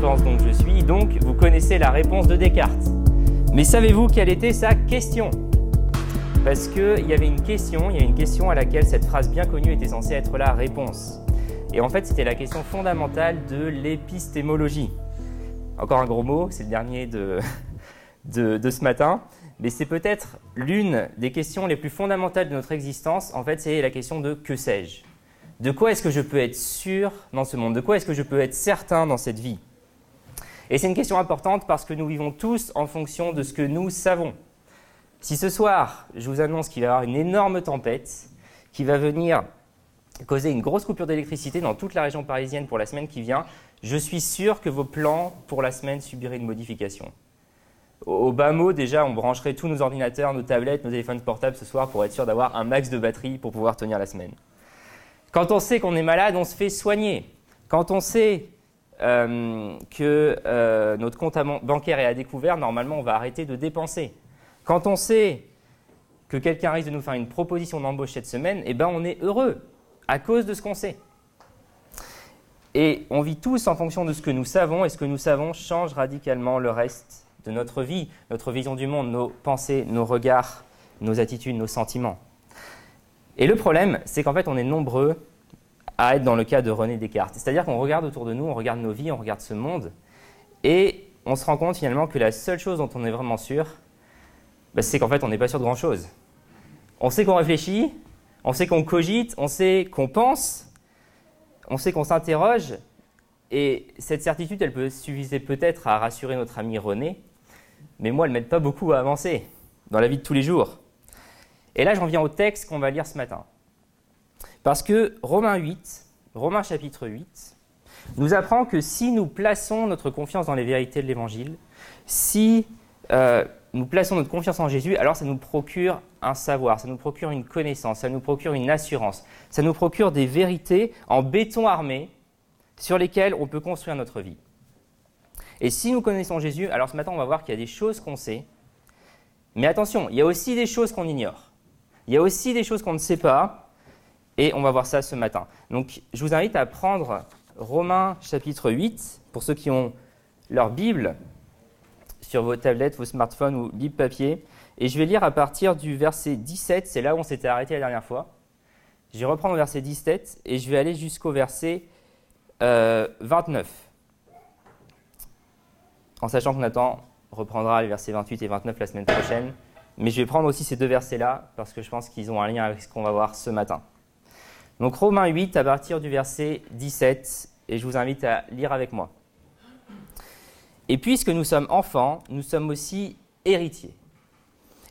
donc je suis, donc vous connaissez la réponse de Descartes. Mais savez-vous quelle était sa question? Parce qu'il y avait une question, il y a une question à laquelle cette phrase bien connue était censée être la réponse. Et en fait, c'était la question fondamentale de l'épistémologie. Encore un gros mot, c'est le dernier de, de, de ce matin, mais c'est peut-être l'une des questions les plus fondamentales de notre existence. En fait, c'est la question de que sais-je? De quoi est-ce que je peux être sûr dans ce monde? De quoi est-ce que je peux être certain dans cette vie? Et c'est une question importante parce que nous vivons tous en fonction de ce que nous savons. Si ce soir, je vous annonce qu'il va y avoir une énorme tempête qui va venir causer une grosse coupure d'électricité dans toute la région parisienne pour la semaine qui vient, je suis sûr que vos plans pour la semaine subiraient une modification. Au bas mot, déjà, on brancherait tous nos ordinateurs, nos tablettes, nos téléphones portables ce soir pour être sûr d'avoir un max de batterie pour pouvoir tenir la semaine. Quand on sait qu'on est malade, on se fait soigner. Quand on sait euh, que euh, notre compte bancaire est à découvert, normalement, on va arrêter de dépenser. Quand on sait que quelqu'un risque de nous faire une proposition d'embauche cette semaine, eh ben, on est heureux à cause de ce qu'on sait. Et on vit tous en fonction de ce que nous savons, et ce que nous savons change radicalement le reste de notre vie, notre vision du monde, nos pensées, nos regards, nos attitudes, nos sentiments. Et le problème, c'est qu'en fait, on est nombreux à être dans le cas de René Descartes. C'est-à-dire qu'on regarde autour de nous, on regarde nos vies, on regarde ce monde, et on se rend compte finalement que la seule chose dont on est vraiment sûr, bah, c'est qu'en fait, on n'est pas sûr de grand-chose. On sait qu'on réfléchit, on sait qu'on cogite, on sait qu'on pense, on sait qu'on s'interroge, et cette certitude, elle peut suffisait peut-être à rassurer notre ami René, mais moi, elle ne m'aide pas beaucoup à avancer dans la vie de tous les jours. Et là, j'en viens au texte qu'on va lire ce matin. Parce que Romains 8, Romains chapitre 8, nous apprend que si nous plaçons notre confiance dans les vérités de l'Évangile, si euh, nous plaçons notre confiance en Jésus, alors ça nous procure un savoir, ça nous procure une connaissance, ça nous procure une assurance, ça nous procure des vérités en béton armé sur lesquelles on peut construire notre vie. Et si nous connaissons Jésus, alors ce matin on va voir qu'il y a des choses qu'on sait, mais attention, il y a aussi des choses qu'on ignore. Il y a aussi des choses qu'on ne sait pas, et on va voir ça ce matin. Donc je vous invite à prendre Romains chapitre 8, pour ceux qui ont leur Bible, sur vos tablettes, vos smartphones ou Bible papier. Et je vais lire à partir du verset 17, c'est là où on s'était arrêté la dernière fois. Je vais reprendre le verset 17 et je vais aller jusqu'au verset 29. Euh, en sachant que Nathan reprendra les versets 28 et 29 la semaine prochaine. Mais je vais prendre aussi ces deux versets-là parce que je pense qu'ils ont un lien avec ce qu'on va voir ce matin. Donc Romains 8 à partir du verset 17 et je vous invite à lire avec moi. Et puisque nous sommes enfants, nous sommes aussi héritiers.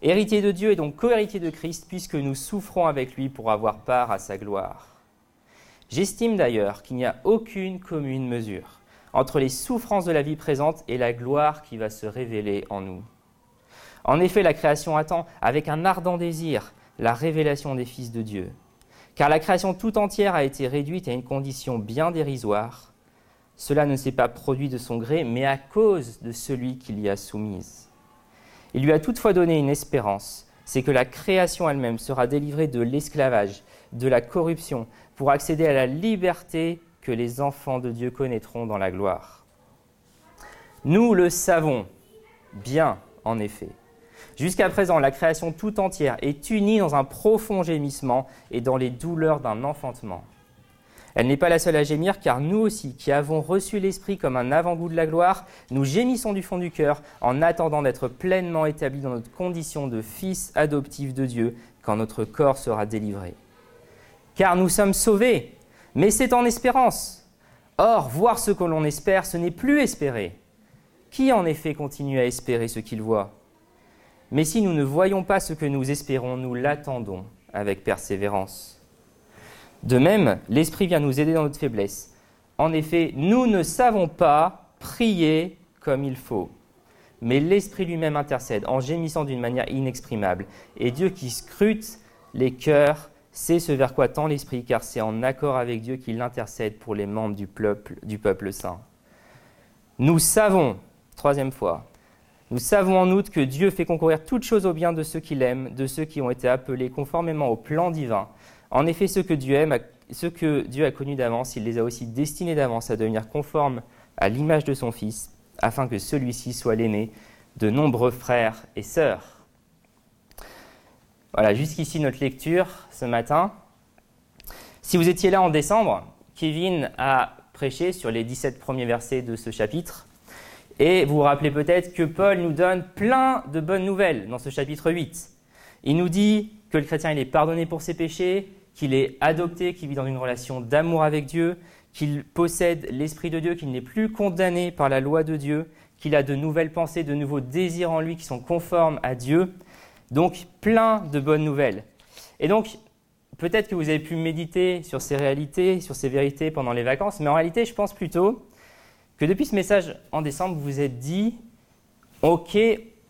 Héritiers de Dieu et donc co-héritiers de Christ, puisque nous souffrons avec lui pour avoir part à sa gloire. J'estime d'ailleurs qu'il n'y a aucune commune mesure entre les souffrances de la vie présente et la gloire qui va se révéler en nous. En effet, la création attend avec un ardent désir la révélation des fils de Dieu. Car la création tout entière a été réduite à une condition bien dérisoire cela ne s'est pas produit de son gré, mais à cause de celui qui l'y a soumise. Il lui a toutefois donné une espérance, c'est que la création elle-même sera délivrée de l'esclavage, de la corruption, pour accéder à la liberté que les enfants de Dieu connaîtront dans la gloire. Nous le savons bien, en effet. Jusqu'à présent, la création tout entière est unie dans un profond gémissement et dans les douleurs d'un enfantement. Elle n'est pas la seule à gémir, car nous aussi, qui avons reçu l'Esprit comme un avant-goût de la gloire, nous gémissons du fond du cœur en attendant d'être pleinement établis dans notre condition de fils adoptifs de Dieu quand notre corps sera délivré. Car nous sommes sauvés, mais c'est en espérance. Or, voir ce que l'on espère, ce n'est plus espérer. Qui en effet continue à espérer ce qu'il voit? Mais si nous ne voyons pas ce que nous espérons, nous l'attendons avec persévérance. De même, l'Esprit vient nous aider dans notre faiblesse. En effet, nous ne savons pas prier comme il faut, mais l'Esprit lui-même intercède en gémissant d'une manière inexprimable. Et Dieu qui scrute les cœurs sait ce vers quoi tend l'Esprit, car c'est en accord avec Dieu qu'il intercède pour les membres du peuple, du peuple saint. Nous savons, troisième fois, nous savons en outre que Dieu fait concourir toutes choses au bien de ceux qu'il aime, de ceux qui ont été appelés conformément au plan divin. En effet, ceux que Dieu, aime, ceux que Dieu a connus d'avance, il les a aussi destinés d'avance à devenir conformes à l'image de son Fils, afin que celui-ci soit l'aîné de nombreux frères et sœurs. Voilà, jusqu'ici notre lecture ce matin. Si vous étiez là en décembre, Kevin a prêché sur les 17 premiers versets de ce chapitre. Et vous vous rappelez peut-être que Paul nous donne plein de bonnes nouvelles dans ce chapitre 8. Il nous dit que le chrétien il est pardonné pour ses péchés, qu'il est adopté, qu'il vit dans une relation d'amour avec Dieu, qu'il possède l'Esprit de Dieu, qu'il n'est plus condamné par la loi de Dieu, qu'il a de nouvelles pensées, de nouveaux désirs en lui qui sont conformes à Dieu. Donc plein de bonnes nouvelles. Et donc peut-être que vous avez pu méditer sur ces réalités, sur ces vérités pendant les vacances, mais en réalité je pense plutôt que depuis ce message en décembre, vous vous êtes dit, ok,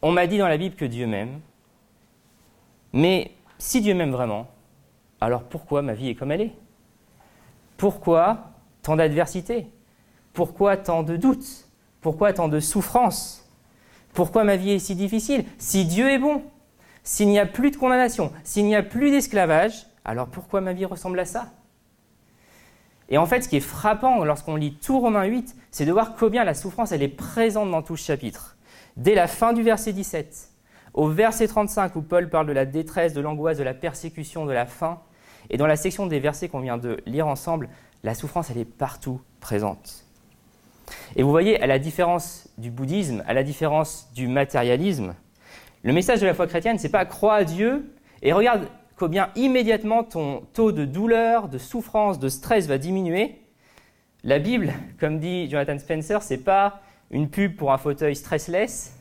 on m'a dit dans la Bible que Dieu m'aime, mais si Dieu m'aime vraiment, alors pourquoi ma vie est comme elle est? Pourquoi tant d'adversité? Pourquoi tant de doutes? Pourquoi tant de souffrances? Pourquoi ma vie est si difficile? Si Dieu est bon, s'il n'y a plus de condamnation, s'il n'y a plus d'esclavage, alors pourquoi ma vie ressemble à ça? Et en fait, ce qui est frappant lorsqu'on lit tout Romains 8, c'est de voir combien la souffrance, elle est présente dans tout ce chapitre. Dès la fin du verset 17, au verset 35 où Paul parle de la détresse, de l'angoisse, de la persécution, de la faim, et dans la section des versets qu'on vient de lire ensemble, la souffrance, elle est partout présente. Et vous voyez, à la différence du bouddhisme, à la différence du matérialisme, le message de la foi chrétienne, c'est pas crois à Dieu et regarde combien immédiatement ton taux de douleur, de souffrance, de stress va diminuer. La Bible, comme dit Jonathan Spencer, c'est pas une pub pour un fauteuil stressless,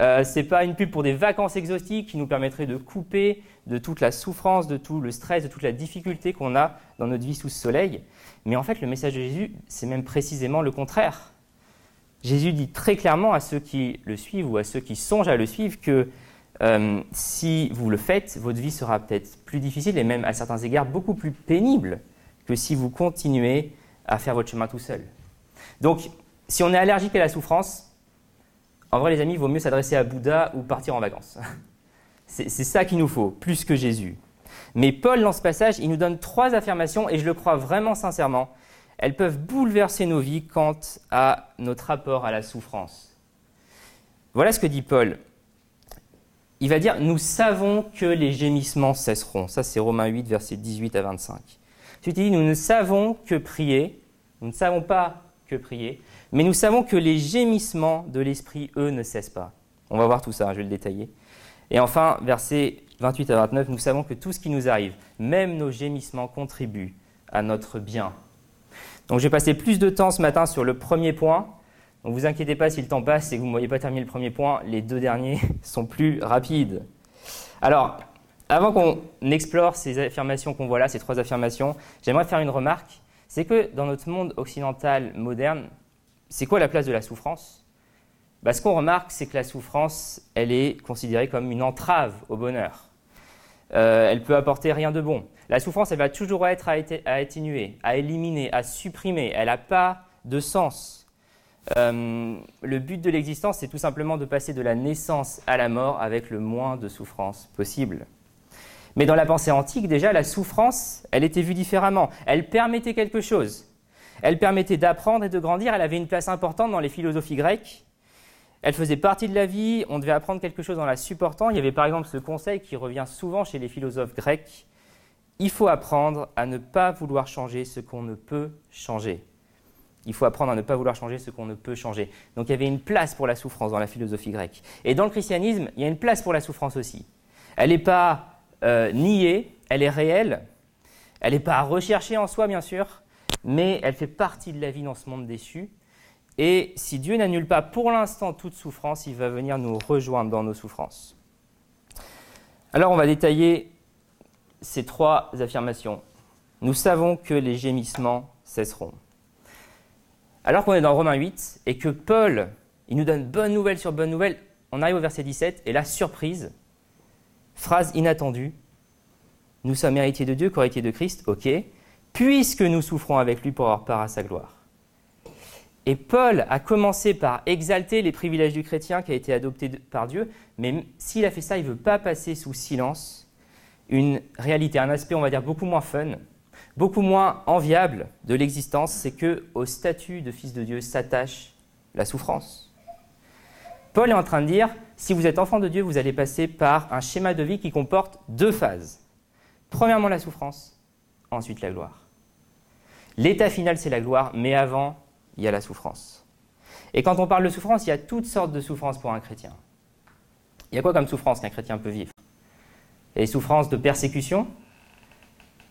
euh, c'est pas une pub pour des vacances exotiques qui nous permettraient de couper de toute la souffrance, de tout le stress, de toute la difficulté qu'on a dans notre vie sous soleil. Mais en fait, le message de Jésus, c'est même précisément le contraire. Jésus dit très clairement à ceux qui le suivent ou à ceux qui songent à le suivre que euh, si vous le faites, votre vie sera peut-être plus difficile et même à certains égards beaucoup plus pénible que si vous continuez à faire votre chemin tout seul. Donc, si on est allergique à la souffrance, en vrai les amis, il vaut mieux s'adresser à Bouddha ou partir en vacances. C'est ça qu'il nous faut, plus que Jésus. Mais Paul, dans ce passage, il nous donne trois affirmations, et je le crois vraiment sincèrement, elles peuvent bouleverser nos vies quant à notre rapport à la souffrance. Voilà ce que dit Paul. Il va dire Nous savons que les gémissements cesseront. Ça, c'est Romains 8, versets 18 à 25. Ensuite, il dit Nous ne savons que prier. Nous ne savons pas que prier. Mais nous savons que les gémissements de l'esprit, eux, ne cessent pas. On va voir tout ça, je vais le détailler. Et enfin, versets 28 à 29, nous savons que tout ce qui nous arrive, même nos gémissements, contribuent à notre bien. Donc je vais passer plus de temps ce matin sur le premier point. Donc vous inquiétez pas si le temps passe et que vous ne voyez pas terminer le premier point, les deux derniers sont plus rapides. Alors, avant qu'on explore ces affirmations qu'on voit là, ces trois affirmations, j'aimerais faire une remarque. C'est que dans notre monde occidental moderne, c'est quoi la place de la souffrance? Bah, Ce qu'on remarque, c'est que la souffrance, elle est considérée comme une entrave au bonheur. Euh, elle peut apporter rien de bon. La souffrance, elle va toujours être à, atténuer, à éliminer, à supprimer. Elle n'a pas de sens. Euh, le but de l'existence, c'est tout simplement de passer de la naissance à la mort avec le moins de souffrance possible. Mais dans la pensée antique, déjà, la souffrance, elle était vue différemment. Elle permettait quelque chose. Elle permettait d'apprendre et de grandir. Elle avait une place importante dans les philosophies grecques. Elle faisait partie de la vie. On devait apprendre quelque chose en la supportant. Il y avait par exemple ce conseil qui revient souvent chez les philosophes grecs il faut apprendre à ne pas vouloir changer ce qu'on ne peut changer. Il faut apprendre à ne pas vouloir changer ce qu'on ne peut changer. Donc il y avait une place pour la souffrance dans la philosophie grecque. Et dans le christianisme, il y a une place pour la souffrance aussi. Elle n'est pas euh, niée, elle est réelle. Elle n'est pas à rechercher en soi, bien sûr, mais elle fait partie de la vie dans ce monde déçu. Et si Dieu n'annule pas pour l'instant toute souffrance, il va venir nous rejoindre dans nos souffrances. Alors on va détailler ces trois affirmations. Nous savons que les gémissements cesseront. Alors qu'on est dans Romains 8 et que Paul, il nous donne bonne nouvelle sur bonne nouvelle, on arrive au verset 17 et la surprise, phrase inattendue, nous sommes héritiers de Dieu, co-héritiers de Christ, ok, puisque nous souffrons avec lui pour avoir part à sa gloire. Et Paul a commencé par exalter les privilèges du chrétien qui a été adopté par Dieu, mais s'il a fait ça, il ne veut pas passer sous silence une réalité, un aspect, on va dire, beaucoup moins fun, beaucoup moins enviable de l'existence, c'est que au statut de fils de Dieu s'attache la souffrance. Paul est en train de dire, si vous êtes enfant de Dieu, vous allez passer par un schéma de vie qui comporte deux phases. Premièrement la souffrance, ensuite la gloire. L'état final, c'est la gloire, mais avant, il y a la souffrance. Et quand on parle de souffrance, il y a toutes sortes de souffrances pour un chrétien. Il y a quoi comme souffrance qu'un chrétien peut vivre? Les souffrances de persécution.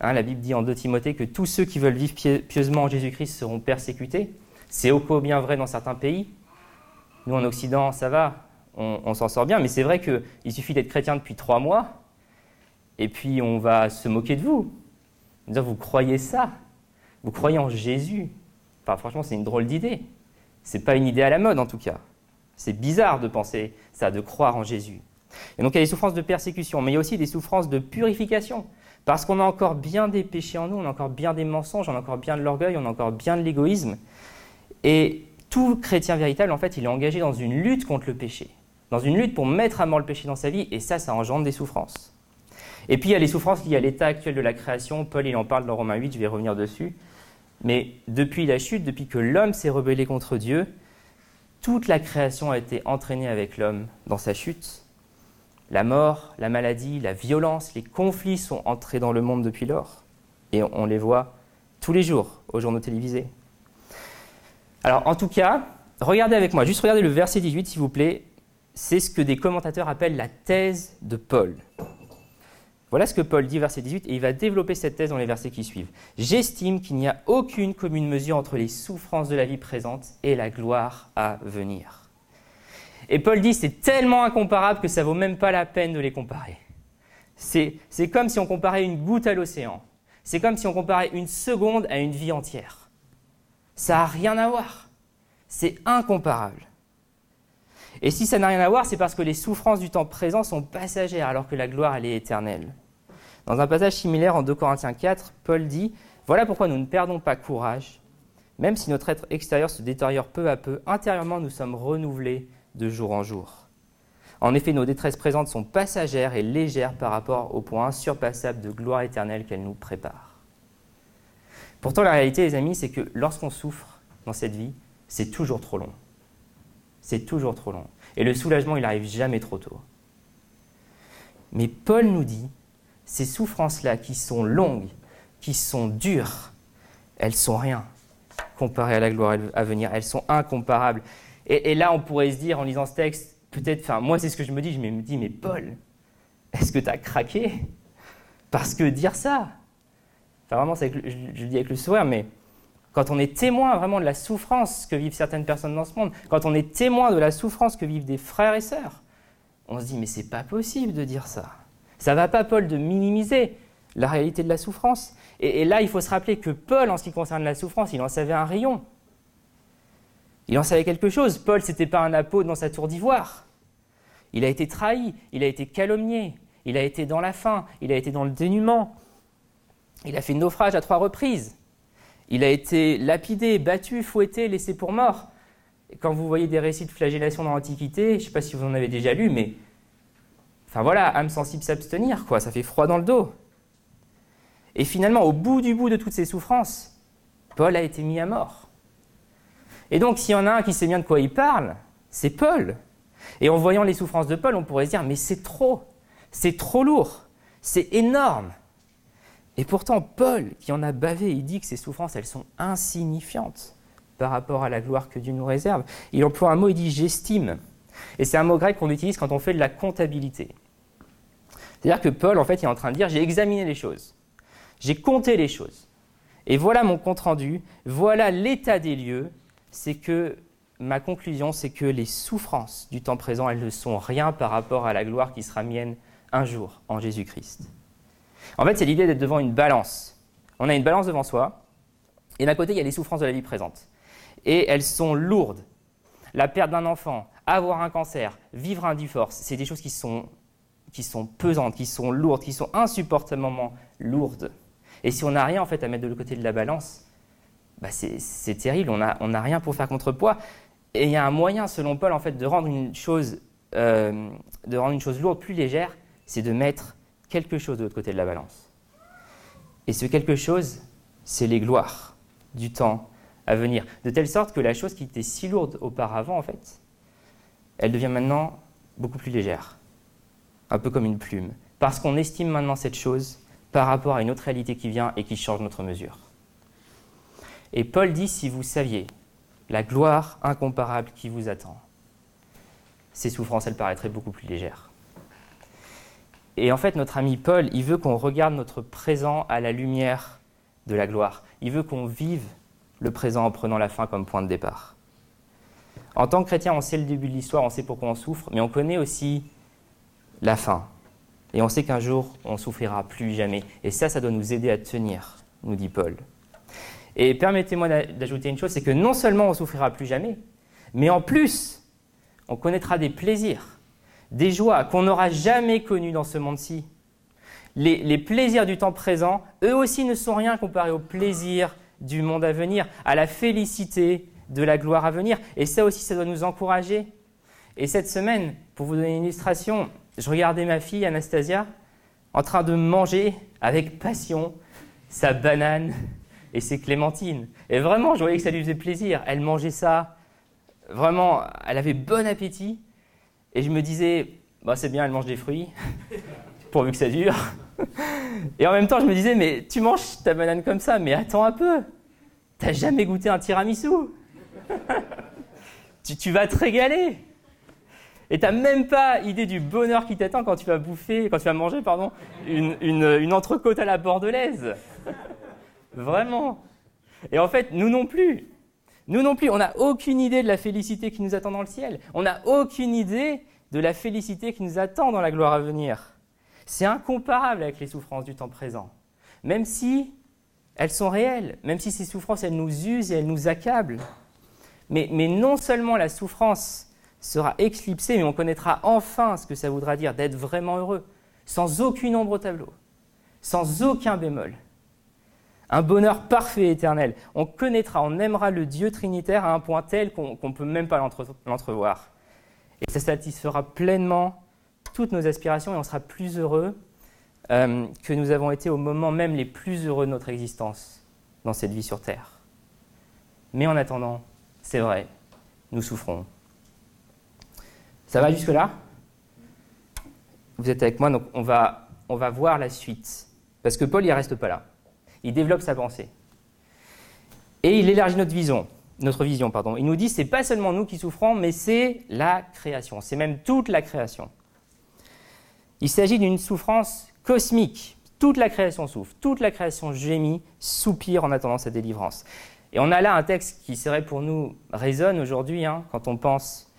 Hein, la Bible dit en 2 Timothée que tous ceux qui veulent vivre pieusement en Jésus-Christ seront persécutés. C'est au bien vrai dans certains pays. Nous, en Occident, ça va, on, on s'en sort bien, mais c'est vrai qu'il suffit d'être chrétien depuis trois mois, et puis on va se moquer de vous. Dire, vous croyez ça? Vous croyez en Jésus? Enfin, franchement, c'est une drôle d'idée. C'est pas une idée à la mode, en tout cas. C'est bizarre de penser ça, de croire en Jésus. Et donc il y a des souffrances de persécution, mais il y a aussi des souffrances de purification. Parce qu'on a encore bien des péchés en nous, on a encore bien des mensonges, on a encore bien de l'orgueil, on a encore bien de l'égoïsme. Et tout chrétien véritable, en fait, il est engagé dans une lutte contre le péché, dans une lutte pour mettre à mort le péché dans sa vie, et ça, ça engendre des souffrances. Et puis il y a les souffrances liées à l'état actuel de la création. Paul, il en parle dans Romains 8, je vais revenir dessus. Mais depuis la chute, depuis que l'homme s'est rebellé contre Dieu, toute la création a été entraînée avec l'homme dans sa chute. La mort, la maladie, la violence, les conflits sont entrés dans le monde depuis lors. Et on les voit tous les jours aux journaux télévisés. Alors en tout cas, regardez avec moi, juste regardez le verset 18 s'il vous plaît. C'est ce que des commentateurs appellent la thèse de Paul. Voilà ce que Paul dit, verset 18, et il va développer cette thèse dans les versets qui suivent. J'estime qu'il n'y a aucune commune mesure entre les souffrances de la vie présente et la gloire à venir. Et Paul dit, c'est tellement incomparable que ça vaut même pas la peine de les comparer. C'est comme si on comparait une goutte à l'océan. C'est comme si on comparait une seconde à une vie entière. Ça n'a rien à voir. C'est incomparable. Et si ça n'a rien à voir, c'est parce que les souffrances du temps présent sont passagères alors que la gloire, elle est éternelle. Dans un passage similaire en 2 Corinthiens 4, Paul dit Voilà pourquoi nous ne perdons pas courage. Même si notre être extérieur se détériore peu à peu, intérieurement nous sommes renouvelés de jour en jour. En effet, nos détresses présentes sont passagères et légères par rapport au point insurpassable de gloire éternelle qu'elles nous préparent. Pourtant, la réalité, les amis, c'est que lorsqu'on souffre dans cette vie, c'est toujours trop long c'est toujours trop long. Et le soulagement, il n'arrive jamais trop tôt. Mais Paul nous dit, ces souffrances-là qui sont longues, qui sont dures, elles sont rien comparées à la gloire à venir. Elles sont incomparables. Et, là, on pourrait se dire, en lisant ce texte, peut-être, enfin, moi, c'est ce que je me dis, je me dis, mais Paul, est-ce que tu as craqué Parce que dire ça, enfin, vraiment, je, je le dis avec le sourire, mais quand on est témoin vraiment de la souffrance que vivent certaines personnes dans ce monde, quand on est témoin de la souffrance que vivent des frères et sœurs, on se dit mais c'est pas possible de dire ça. Ça va pas, Paul, de minimiser la réalité de la souffrance. Et, là, il faut se rappeler que Paul, en ce qui concerne la souffrance, il en savait un rayon. Il en savait quelque chose. Paul, c'était pas un apôtre dans sa tour d'ivoire. Il a été trahi, il a été calomnié, il a été dans la faim, il a été dans le dénuement. Il a fait naufrage à trois reprises. Il a été lapidé, battu, fouetté, laissé pour mort. Quand vous voyez des récits de flagellation dans l'Antiquité, je ne sais pas si vous en avez déjà lu, mais enfin voilà, âme sensible s'abstenir, quoi, ça fait froid dans le dos. Et finalement, au bout du bout de toutes ces souffrances, Paul a été mis à mort. Et donc, s'il y en a un qui sait bien de quoi il parle, c'est Paul. Et en voyant les souffrances de Paul, on pourrait se dire, mais c'est trop, c'est trop lourd, c'est énorme. Et pourtant, Paul, qui en a bavé, il dit que ces souffrances, elles sont insignifiantes par rapport à la gloire que Dieu nous réserve. Il emploie un mot, il dit j'estime. Et c'est un mot grec qu'on utilise quand on fait de la comptabilité. C'est-à-dire que Paul, en fait, il est en train de dire j'ai examiné les choses, j'ai compté les choses. Et voilà mon compte rendu, voilà l'état des lieux. C'est que ma conclusion, c'est que les souffrances du temps présent, elles ne sont rien par rapport à la gloire qui sera mienne un jour en Jésus-Christ. En fait, c'est l'idée d'être devant une balance. On a une balance devant soi, et d'un côté, il y a les souffrances de la vie présente. Et elles sont lourdes. La perte d'un enfant, avoir un cancer, vivre un divorce, c'est des choses qui sont, qui sont pesantes, qui sont lourdes, qui sont insupportablement lourdes. Et si on n'a rien en fait à mettre de côté de la balance, bah c'est terrible, on n'a rien pour faire contrepoids. Et il y a un moyen, selon Paul, en fait, de rendre une chose, euh, de rendre une chose lourde plus légère, c'est de mettre quelque chose de l'autre côté de la balance. Et ce quelque chose, c'est les gloires du temps à venir. De telle sorte que la chose qui était si lourde auparavant, en fait, elle devient maintenant beaucoup plus légère, un peu comme une plume, parce qu'on estime maintenant cette chose par rapport à une autre réalité qui vient et qui change notre mesure. Et Paul dit, si vous saviez la gloire incomparable qui vous attend, ces souffrances, elles paraîtraient beaucoup plus légères. Et en fait, notre ami Paul, il veut qu'on regarde notre présent à la lumière de la gloire. Il veut qu'on vive le présent en prenant la fin comme point de départ. En tant que chrétien, on sait le début de l'histoire, on sait pourquoi on souffre, mais on connaît aussi la fin. Et on sait qu'un jour, on souffrira plus jamais. Et ça, ça doit nous aider à tenir, nous dit Paul. Et permettez-moi d'ajouter une chose, c'est que non seulement on souffrira plus jamais, mais en plus, on connaîtra des plaisirs, des joies qu'on n'aura jamais connues dans ce monde-ci. Les, plaisirs du temps présent, eux aussi ne sont rien comparés aux plaisirs du monde à venir, à la félicité de la gloire à venir. Et ça aussi, ça doit nous encourager. Et cette semaine, pour vous donner une illustration, je regardais ma fille Anastasia en train de manger avec passion sa banane et ses clémentines. Et vraiment, je voyais que ça lui faisait plaisir. Elle mangeait ça. Vraiment, elle avait bon appétit. Et je me disais, bah, c'est bien, elle mange des fruits, pourvu que ça dure. Et en même temps, je me disais, mais tu manges ta banane comme ça, mais attends un peu. T'as jamais goûté un tiramisu? Tu, vas te régaler. Et t'as même pas idée du bonheur qui t'attend quand tu vas bouffer, quand tu vas manger, pardon, une, une entrecôte à la bordelaise. Vraiment. Et en fait, nous non plus. Nous non plus, on n'a aucune idée de la félicité qui nous attend dans le ciel. On n'a aucune idée de la félicité qui nous attend dans la gloire à venir. C'est incomparable avec les souffrances du temps présent. Même si elles sont réelles, même si ces souffrances, elles nous usent et elles nous accablent. Mais, non seulement la souffrance sera éclipsée, mais on connaîtra enfin ce que ça voudra dire d'être vraiment heureux, sans aucune ombre au tableau, sans aucun bémol. Un bonheur parfait et éternel. On connaîtra, on aimera le Dieu trinitaire à un point tel qu'on ne peut même pas l'entrevoir. Et ça satisfera pleinement toutes nos aspirations et on sera plus heureux euh, que nous avons été au moment même les plus heureux de notre existence dans cette vie sur Terre. Mais en attendant, c'est vrai, nous souffrons. Ça va jusque-là? Vous êtes avec moi, donc on va, on va voir la suite. Parce que Paul, il reste pas là. Il développe sa pensée. Et il élargit notre vision. Notre vision pardon. Il nous dit c'est pas seulement nous qui souffrons, mais c'est la création. C'est même toute la création. Il s'agit d'une souffrance cosmique. Toute la création souffre, toute la création gémit, soupire en attendant sa délivrance. Et on a là un texte qui serait pour nous résonne aujourd'hui, hein, quand on pense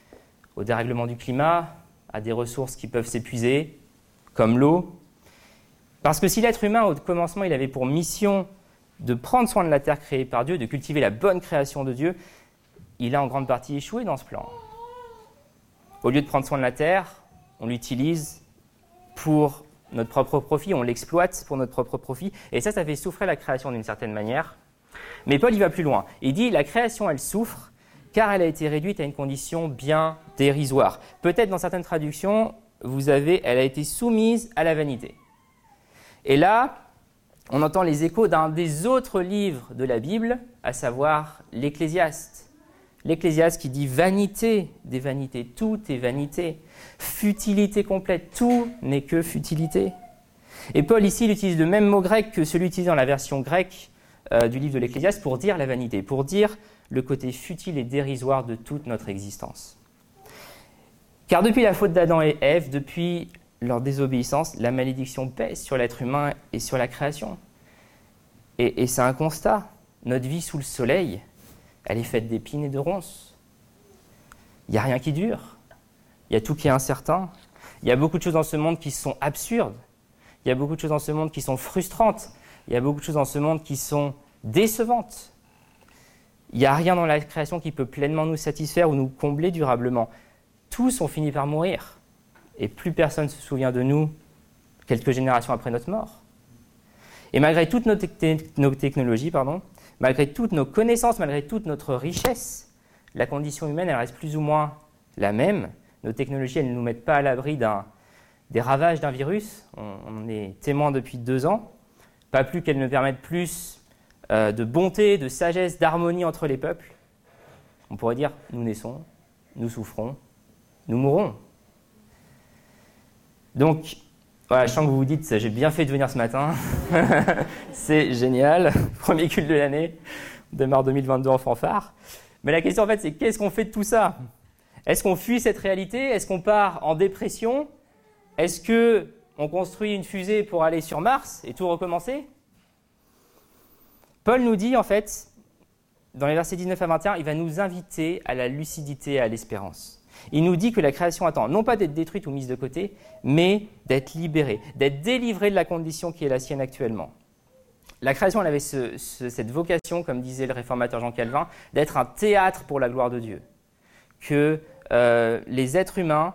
au dérèglement du climat, à des ressources qui peuvent s'épuiser, comme l'eau, parce que si l'être humain, au commencement, il avait pour mission de prendre soin de la terre créée par Dieu, de cultiver la bonne création de Dieu, il a en grande partie échoué dans ce plan. Au lieu de prendre soin de la terre, on l'utilise pour notre propre profit, on l'exploite pour notre propre profit, et ça, ça fait souffrir la création d'une certaine manière. Mais Paul, il va plus loin. Il dit, la création, elle souffre, car elle a été réduite à une condition bien dérisoire. Peut-être dans certaines traductions, vous avez, elle a été soumise à la vanité. Et là, on entend les échos d'un des autres livres de la Bible, à savoir l'Ecclésiaste. L'Ecclésiaste qui dit vanité des vanités, tout est vanité, futilité complète, tout n'est que futilité. Et Paul ici, il utilise le même mot grec que celui utilisé dans la version grecque euh, du livre de l'Ecclésiaste pour dire la vanité, pour dire le côté futile et dérisoire de toute notre existence. Car depuis la faute d'Adam et Ève, depuis leur désobéissance, la malédiction pèse sur l'être humain et sur la création. Et, c'est un constat. Notre vie sous le soleil, elle est faite d'épines et de ronces. Il n'y a rien qui dure. Il y a tout qui est incertain. Il y a beaucoup de choses dans ce monde qui sont absurdes. Il y a beaucoup de choses dans ce monde qui sont frustrantes. Il y a beaucoup de choses dans ce monde qui sont décevantes. Il n'y a rien dans la création qui peut pleinement nous satisfaire ou nous combler durablement. Tous ont fini par mourir et plus personne ne se souvient de nous quelques générations après notre mort. Et malgré toutes nos, technologies, pardon, malgré toutes nos connaissances, malgré toute notre richesse, la condition humaine, reste plus ou moins la même. Nos technologies, ne nous mettent pas à l'abri des ravages d'un virus. On, en est témoin depuis deux ans. Pas plus qu'elles ne permettent plus euh, de bonté, de sagesse, d'harmonie entre les peuples. On pourrait dire, nous naissons, nous souffrons, nous mourrons. Donc, je sens que vous vous dites, j'ai bien fait de venir ce matin. c'est génial. Premier culte de l'année. On démarre 2022 en fanfare. Mais la question, en fait, c'est qu'est-ce qu'on fait de tout ça? Est-ce qu'on fuit cette réalité? Est-ce qu'on part en dépression? Est-ce que on construit une fusée pour aller sur Mars et tout recommencer? Paul nous dit, en fait, dans les versets 19 à 21, il va nous inviter à la lucidité et à l'espérance. Il nous dit que la création attend non pas d'être détruite ou mise de côté, mais d'être libérée, d'être délivrée de la condition qui est la sienne actuellement. La création, avait cette vocation, comme disait le réformateur Jean Calvin, d'être un théâtre pour la gloire de Dieu. Que euh, les êtres humains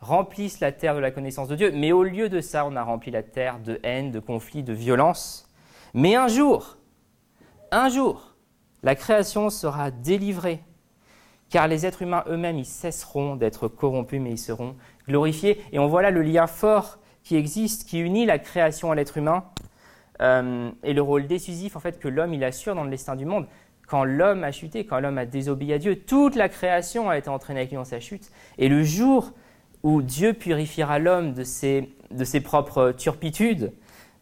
remplissent la terre de la connaissance de Dieu, mais au lieu de ça, on a rempli la terre de haine, de conflits, de violence. Mais un jour, un jour, la création sera délivrée car les êtres humains eux-mêmes, ils cesseront d'être corrompus, mais ils seront glorifiés. Et on voit là le lien fort qui existe, qui unit la création à l'être humain, euh, et le rôle décisif en fait que l'homme il assure dans le destin du monde. Quand l'homme a chuté, quand l'homme a désobéi à Dieu, toute la création a été entraînée avec lui dans sa chute. Et le jour où Dieu purifiera l'homme de ses, propres turpitudes,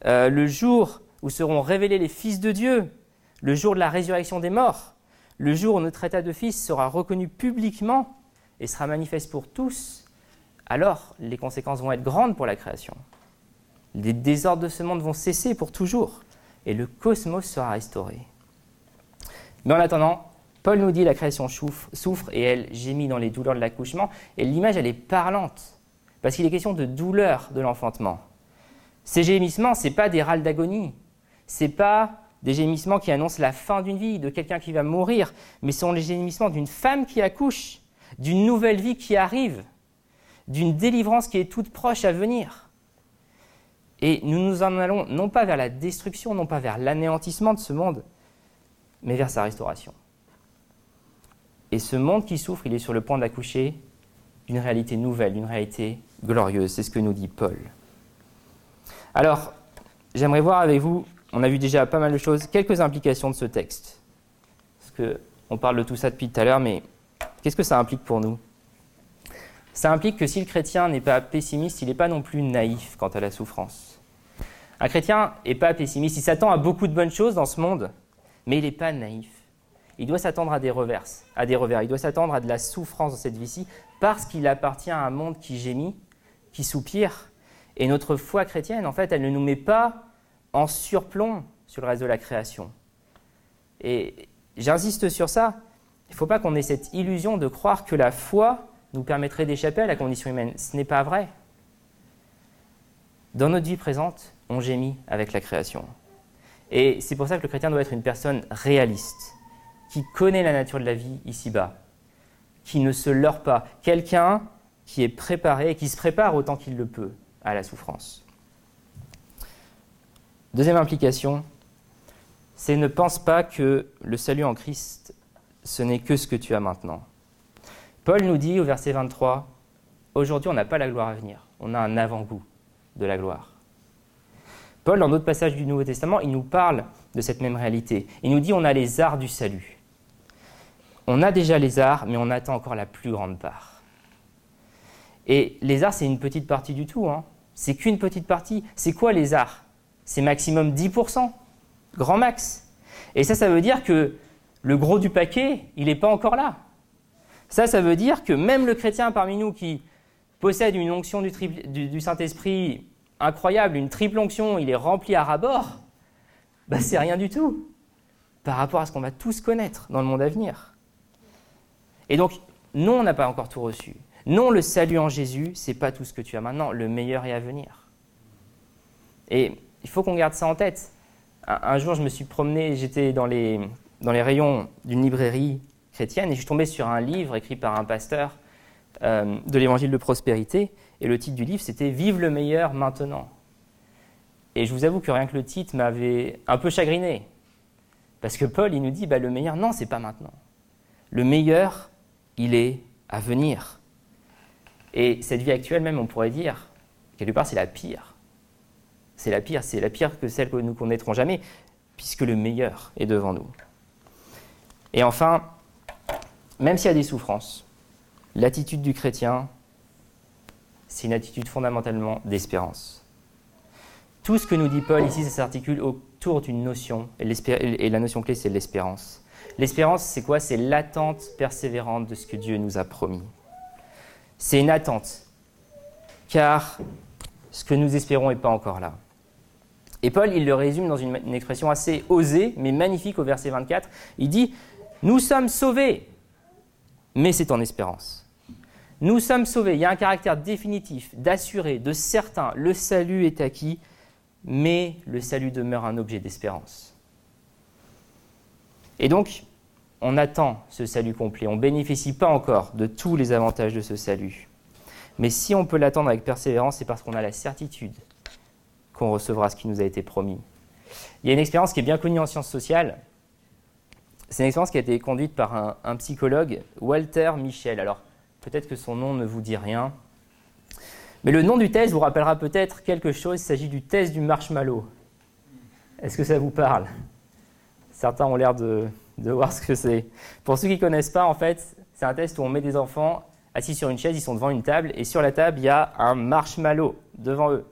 euh, le jour où seront révélés les fils de Dieu, le jour de la résurrection des morts, le jour où notre état de fils sera reconnu publiquement et sera manifeste pour tous, alors les conséquences vont être grandes pour la création. Les désordres de ce monde vont cesser pour toujours et le cosmos sera restauré. Mais en attendant, Paul nous dit la création souffre et elle gémit dans les douleurs de l'accouchement. Et l'image, elle est parlante, parce qu'il est question de douleur de l'enfantement. Ces gémissements, ce n'est pas des râles d'agonie, ce n'est pas des gémissements qui annoncent la fin d'une vie, de quelqu'un qui va mourir, mais ce sont les gémissements d'une femme qui accouche, d'une nouvelle vie qui arrive, d'une délivrance qui est toute proche à venir. Et nous nous en allons non pas vers la destruction, non pas vers l'anéantissement de ce monde, mais vers sa restauration. Et ce monde qui souffre, il est sur le point d'accoucher d'une réalité nouvelle, d'une réalité glorieuse. C'est ce que nous dit Paul. Alors, j'aimerais voir avec vous on a vu déjà pas mal de choses, quelques implications de ce texte. Parce qu'on parle de tout ça depuis tout à l'heure, mais qu'est-ce que ça implique pour nous? Ça implique que si le chrétien n'est pas pessimiste, il n'est pas non plus naïf quant à la souffrance. Un chrétien n'est pas pessimiste, il s'attend à beaucoup de bonnes choses dans ce monde, mais il n'est pas naïf. Il doit s'attendre à des reverses, à des revers. Il doit s'attendre à de la souffrance dans cette vie-ci parce qu'il appartient à un monde qui gémit, qui soupire. Et notre foi chrétienne, en fait, elle ne nous met pas en surplomb sur le reste de la création. Et j'insiste sur ça, il ne faut pas qu'on ait cette illusion de croire que la foi nous permettrait d'échapper à la condition humaine. Ce n'est pas vrai. Dans notre vie présente, on gémit avec la création. Et c'est pour ça que le chrétien doit être une personne réaliste, qui connaît la nature de la vie ici-bas, qui ne se leurre pas, quelqu'un qui est préparé et qui se prépare autant qu'il le peut à la souffrance. Deuxième implication, c'est ne pense pas que le salut en Christ, ce n'est que ce que tu as maintenant. Paul nous dit au verset 23, aujourd'hui on n'a pas la gloire à venir, on a un avant-goût de la gloire. Paul, dans d'autres passages du Nouveau Testament, il nous parle de cette même réalité. Il nous dit on a les arts du salut. On a déjà les arts, mais on attend encore la plus grande part. Et les arts, c'est une petite partie du tout. Hein. C'est qu'une petite partie. C'est quoi les arts? C'est maximum 10%, grand max. Et ça, ça veut dire que le gros du paquet, il n'est pas encore là. Ça, ça veut dire que même le chrétien parmi nous qui possède une onction du, Saint-Esprit incroyable, une triple onction, il est rempli à ras-bord, bah, c'est rien du tout par rapport à ce qu'on va tous connaître dans le monde à venir. Et donc, non, on n'a pas encore tout reçu. Non, le salut en Jésus, c'est pas tout ce que tu as maintenant. Le meilleur est à venir. Et il faut qu'on garde ça en tête. Un, jour, je me suis promené, j'étais dans les, rayons d'une librairie chrétienne et je suis tombé sur un livre écrit par un pasteur euh, de l'évangile de prospérité. Et le titre du livre, c'était Vive le meilleur maintenant. Et je vous avoue que rien que le titre m'avait un peu chagriné. Parce que Paul, il nous dit, bah, le meilleur, non, c'est pas maintenant. Le meilleur, il est à venir. Et cette vie actuelle, même, on pourrait dire, quelque part, c'est la pire c'est la pire, c'est la pire que celle que nous connaîtrons jamais. puisque le meilleur est devant nous. Et enfin, même s'il y a des souffrances, l'attitude du chrétien, c'est une attitude fondamentalement d'espérance. Tout ce que nous dit Paul ici, ça s'articule autour d'une notion, et, la notion clé, c'est l'espérance. L'espérance, c'est quoi? C'est l'attente persévérante de ce que Dieu nous a promis. C'est une attente, car ce que nous espérons n'est pas encore là. Et Paul, il le résume dans une, expression assez osée, mais magnifique au verset 24. Il dit, Nous sommes sauvés, mais c'est en espérance. Nous sommes sauvés. Il y a un caractère définitif, d'assuré, de certain. Le salut est acquis, mais le salut demeure un objet d'espérance. Et donc, on attend ce salut complet. On ne bénéficie pas encore de tous les avantages de ce salut. Mais si on peut l'attendre avec persévérance, c'est parce qu'on a la certitude qu'on recevra ce qui nous a été promis. Il y a une expérience qui est bien connue en sciences sociales. C'est une expérience qui a été conduite par un, psychologue, Walter Michel. Alors, peut-être que son nom ne vous dit rien. Mais le nom du test vous rappellera peut-être quelque chose. Il s'agit du test du marshmallow. Est-ce que ça vous parle? Certains ont l'air de, de voir ce que c'est. Pour ceux qui ne connaissent pas, en fait, c'est un test où on met des enfants assis sur une chaise, ils sont devant une table, et sur la table, il y a un marshmallow devant eux.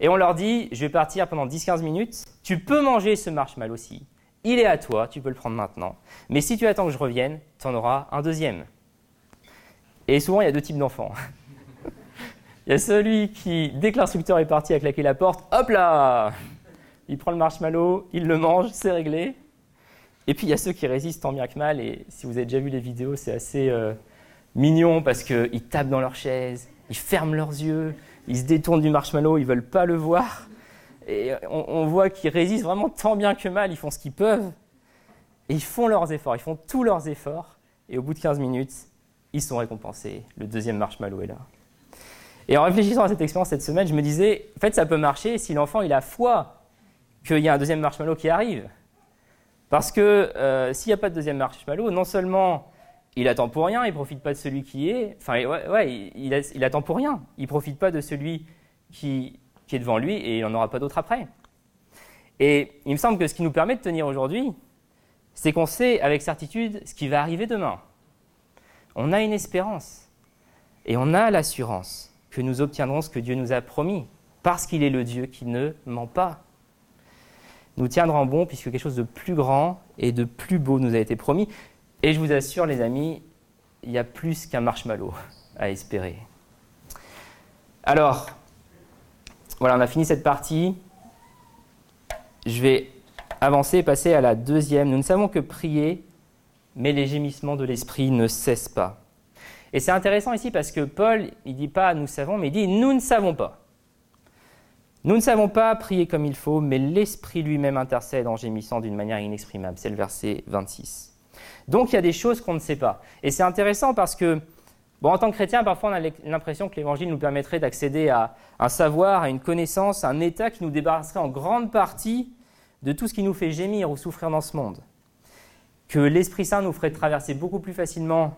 Et on leur dit, je vais partir pendant 10-15 minutes, tu peux manger ce marshmallow aussi. Il est à toi, tu peux le prendre maintenant. Mais si tu attends que je revienne, tu en auras un deuxième. Et souvent, il y a deux types d'enfants. il y a celui qui, dès que l'instructeur est parti à claquer la porte, hop là Il prend le marshmallow, il le mange, c'est réglé. Et puis il y a ceux qui résistent tant bien que mal, et si vous avez déjà vu les vidéos, c'est assez euh, mignon parce qu'ils tapent dans leur chaise, ils ferment leurs yeux, ils se détournent du marshmallow, ils veulent pas le voir. Et on, on voit qu'ils résistent vraiment tant bien que mal, ils font ce qu'ils peuvent, et ils font leurs efforts, ils font tous leurs efforts, et au bout de 15 minutes, ils sont récompensés. Le deuxième marshmallow est là. Et en réfléchissant à cette expérience cette semaine, je me disais, en fait, ça peut marcher si l'enfant il a foi qu'il y a un deuxième marshmallow qui arrive. Parce que euh, s'il n'y a pas de deuxième marshmallow, non seulement il attend pour rien, il profite pas de celui qui est, enfin ouais, il, attend pour rien, il profite pas de celui qui, qui est devant lui et il n'en aura pas d'autre après. Et il me semble que ce qui nous permet de tenir aujourd'hui, c'est qu'on sait avec certitude ce qui va arriver demain on a une espérance et on a l'assurance que nous obtiendrons ce que Dieu nous a promis, parce qu'il est le Dieu qui ne ment pas. Nous tiendrons bon puisque quelque chose de plus grand et de plus beau nous a été promis. Et je vous assure, les amis, il y a plus qu'un marshmallow à espérer. Alors, voilà, on a fini cette partie. Je vais avancer et passer à la deuxième. Nous ne savons que prier mais les gémissements de l'esprit ne cessent pas. Et c'est intéressant ici parce que Paul, il dit pas nous savons, mais il dit nous ne savons pas. Nous ne savons pas prier comme il faut, mais l'Esprit lui-même intercède en gémissant d'une manière inexprimable. C'est le verset 26. Donc il y a des choses qu'on ne sait pas. Et c'est intéressant parce que, bon, en tant que chrétien, parfois on a l'impression que l'Évangile nous permettrait d'accéder à un savoir, à une connaissance, à un état qui nous débarrasserait en grande partie de tout ce qui nous fait gémir ou souffrir dans ce monde que l'Esprit Saint nous ferait traverser beaucoup plus facilement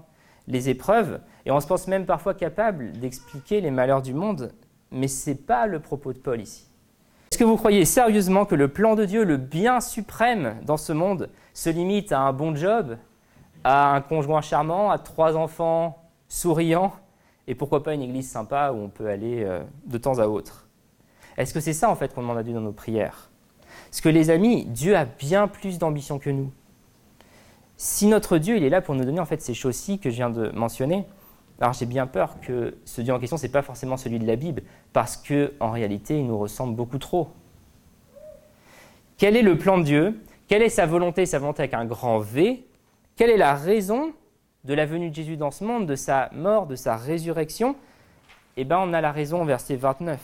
les épreuves, et on se pense même parfois capable d'expliquer les malheurs du monde, mais ce n'est pas le propos de Paul ici. Est-ce que vous croyez sérieusement que le plan de Dieu, le bien suprême dans ce monde, se limite à un bon job, à un conjoint charmant, à trois enfants souriants, et pourquoi pas une église sympa où on peut aller euh, de temps à autre Est-ce que c'est ça en fait qu'on demande à Dieu dans nos prières? Parce que les amis, Dieu a bien plus d'ambition que nous. Si notre Dieu, il est là pour nous donner en fait ces choses-ci que je viens de mentionner, alors j'ai bien peur que ce Dieu en question, ce n'est pas forcément celui de la Bible, parce qu'en réalité, il nous ressemble beaucoup trop. Quel est le plan de Dieu? Quelle est sa volonté, sa volonté avec un grand V? Quelle est la raison de la venue de Jésus dans ce monde, de sa mort, de sa résurrection? Eh bien, on a la raison au verset 29.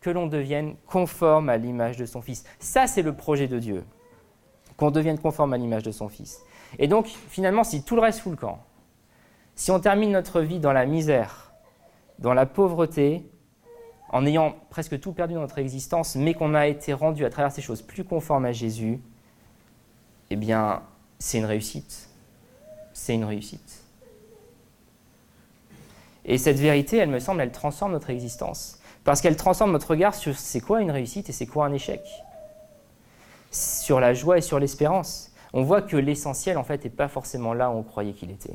Que l'on devienne conforme à l'image de son Fils. Ça, c'est le projet de Dieu. Qu'on devienne conforme à l'image de son Fils. Et donc, finalement, si tout le reste fout le camp, si on termine notre vie dans la misère, dans la pauvreté, en ayant presque tout perdu dans notre existence, mais qu'on a été rendu à travers ces choses plus conformes à Jésus, eh bien, c'est une réussite. C'est une réussite. Et cette vérité, elle me semble, elle transforme notre existence. Parce qu'elle transforme notre regard sur c'est quoi une réussite et c'est quoi un échec. sur la joie et sur l'espérance. On voit que l'essentiel, en fait, n'est pas forcément là où on croyait qu'il était.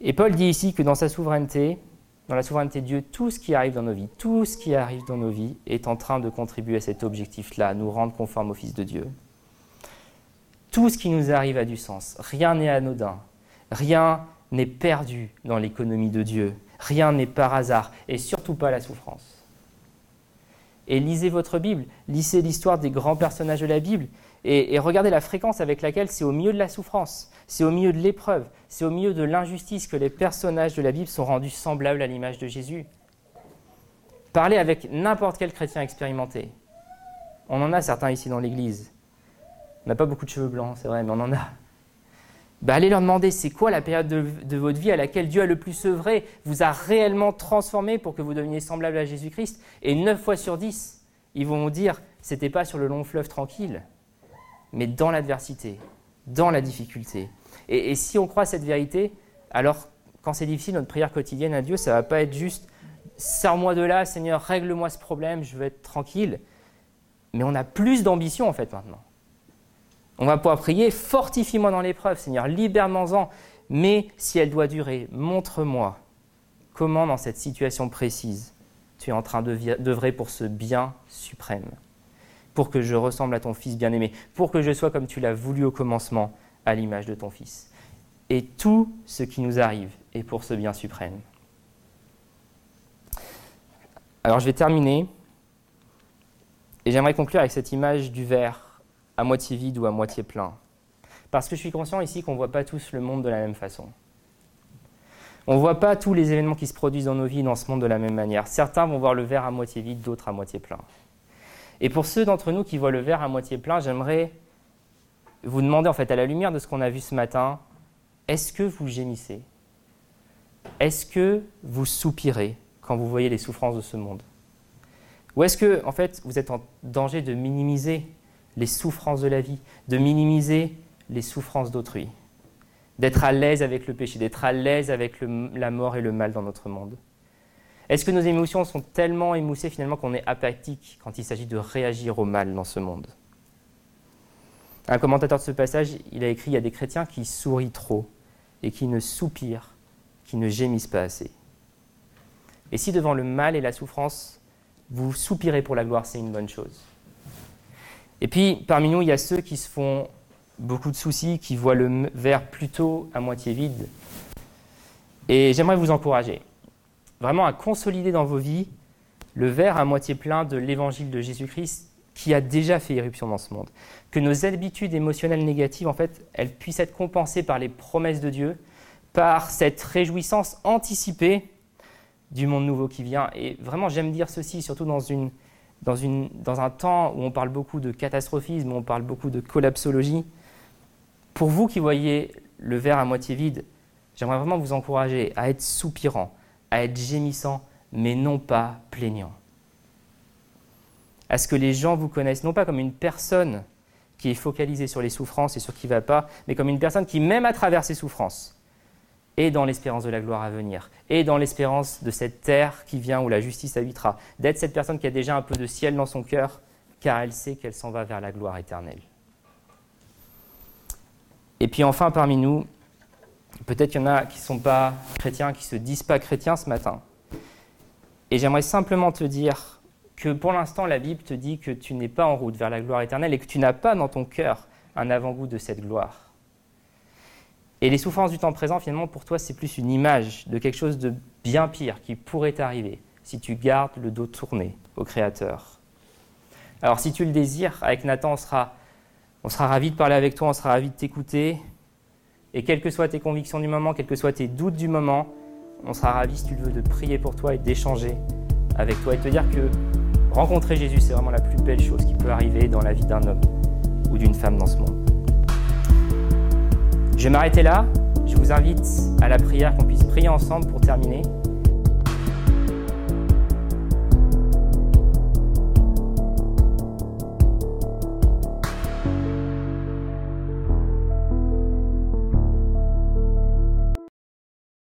Et Paul dit ici que dans sa souveraineté, dans la souveraineté de Dieu, tout ce qui arrive dans nos vies, tout ce qui arrive dans nos vies est en train de contribuer à cet objectif-là, nous rendre conformes au Fils de Dieu. Tout ce qui nous arrive a du sens. Rien n'est anodin. Rien n'est perdu dans l'économie de Dieu. Rien n'est par hasard, et surtout pas la souffrance. Et lisez votre Bible, lisez l'histoire des grands personnages de la Bible, et, regardez la fréquence avec laquelle c'est au milieu de la souffrance, c'est au milieu de l'épreuve, c'est au milieu de l'injustice que les personnages de la Bible sont rendus semblables à l'image de Jésus. Parlez avec n'importe quel chrétien expérimenté. On en a certains ici dans l'Église. On n'a pas beaucoup de cheveux blancs, c'est vrai, mais on en a. Bah, allez leur demander c'est quoi la période de, votre vie à laquelle Dieu a le plus œuvré, vous a réellement transformé pour que vous deveniez semblable à Jésus-Christ? Et 9 fois sur 10, ils vont vous dire c'était pas sur le long fleuve tranquille, mais dans l'adversité, dans la difficulté. Et, si on croit cette vérité, alors quand c'est difficile, notre prière quotidienne à Dieu, ça va pas être juste sors-moi de là, Seigneur, règle-moi ce problème, je veux être tranquille. Mais on a plus d'ambition en fait maintenant. On va pouvoir prier, fortifie-moi dans l'épreuve, Seigneur, libère-moi-en. Mais si elle doit durer, montre-moi comment dans cette situation précise tu es en train d'œuvrer pour ce bien suprême, pour que je ressemble à ton Fils bien-aimé, pour que je sois comme tu l'as voulu au commencement, à l'image de ton Fils. Et tout ce qui nous arrive est pour ce bien suprême. Alors je vais terminer, et j'aimerais conclure avec cette image du verre à moitié vide ou à moitié plein. Parce que je suis conscient ici qu'on ne voit pas tous le monde de la même façon. On ne voit pas tous les événements qui se produisent dans nos vies dans ce monde de la même manière. Certains vont voir le verre à moitié vide, d'autres à moitié plein. Et pour ceux d'entre nous qui voient le verre à moitié plein, j'aimerais vous demander, en fait, à la lumière de ce qu'on a vu ce matin, est-ce que vous gémissez? Est-ce que vous soupirez quand vous voyez les souffrances de ce monde? Ou est-ce que, en fait, vous êtes en danger de minimiser les souffrances de la vie, de minimiser les souffrances d'autrui, d'être à l'aise avec le péché, d'être à l'aise avec la mort et le mal dans notre monde. Est-ce que nos émotions sont tellement émoussées finalement qu'on est apathique quand il s'agit de réagir au mal dans ce monde? Un commentateur de ce passage, il a écrit, il y a des chrétiens qui sourient trop et qui ne soupirent, qui ne gémissent pas assez. Et si devant le mal et la souffrance, vous soupirez pour la gloire, c'est une bonne chose. Et puis, parmi nous, il y a ceux qui se font beaucoup de soucis, qui voient le verre plutôt à moitié vide. Et j'aimerais vous encourager vraiment à consolider dans vos vies le verre à moitié plein de l'évangile de Jésus-Christ qui a déjà fait irruption dans ce monde. Que nos habitudes émotionnelles négatives, en fait, elles puissent être compensées par les promesses de Dieu, par cette réjouissance anticipée du monde nouveau qui vient. Et vraiment, j'aime dire ceci, surtout dans une dans, un temps où on parle beaucoup de catastrophisme, où on parle beaucoup de collapsologie, pour vous qui voyez le verre à moitié vide, j'aimerais vraiment vous encourager à être soupirant, à être gémissant, mais non pas plaignant. À ce que les gens vous connaissent, non pas comme une personne qui est focalisée sur les souffrances et sur qui ne va pas, mais comme une personne qui, même à travers ses souffrances, et dans l'espérance de la gloire à venir, et dans l'espérance de cette terre qui vient où la justice habitera, d'être cette personne qui a déjà un peu de ciel dans son cœur, car elle sait qu'elle s'en va vers la gloire éternelle. Et puis enfin, parmi nous, peut-être qu'il y en a qui ne sont pas chrétiens, qui ne se disent pas chrétiens ce matin. Et j'aimerais simplement te dire que pour l'instant, la Bible te dit que tu n'es pas en route vers la gloire éternelle et que tu n'as pas dans ton cœur un avant-goût de cette gloire. Et les souffrances du temps présent, finalement, pour toi, c'est plus une image de quelque chose de bien pire qui pourrait t'arriver si tu gardes le dos tourné au Créateur. Alors, si tu le désires, avec Nathan, on sera, on sera ravi de parler avec toi, on sera ravi de t'écouter. Et quelles que soient tes convictions du moment, quels que soient tes doutes du moment, on sera ravi, si tu le veux, de prier pour toi et d'échanger avec toi et de te dire que rencontrer Jésus, c'est vraiment la plus belle chose qui peut arriver dans la vie d'un homme ou d'une femme dans ce monde. Je vais m'arrêter là. Je vous invite à la prière qu'on puisse prier ensemble pour terminer.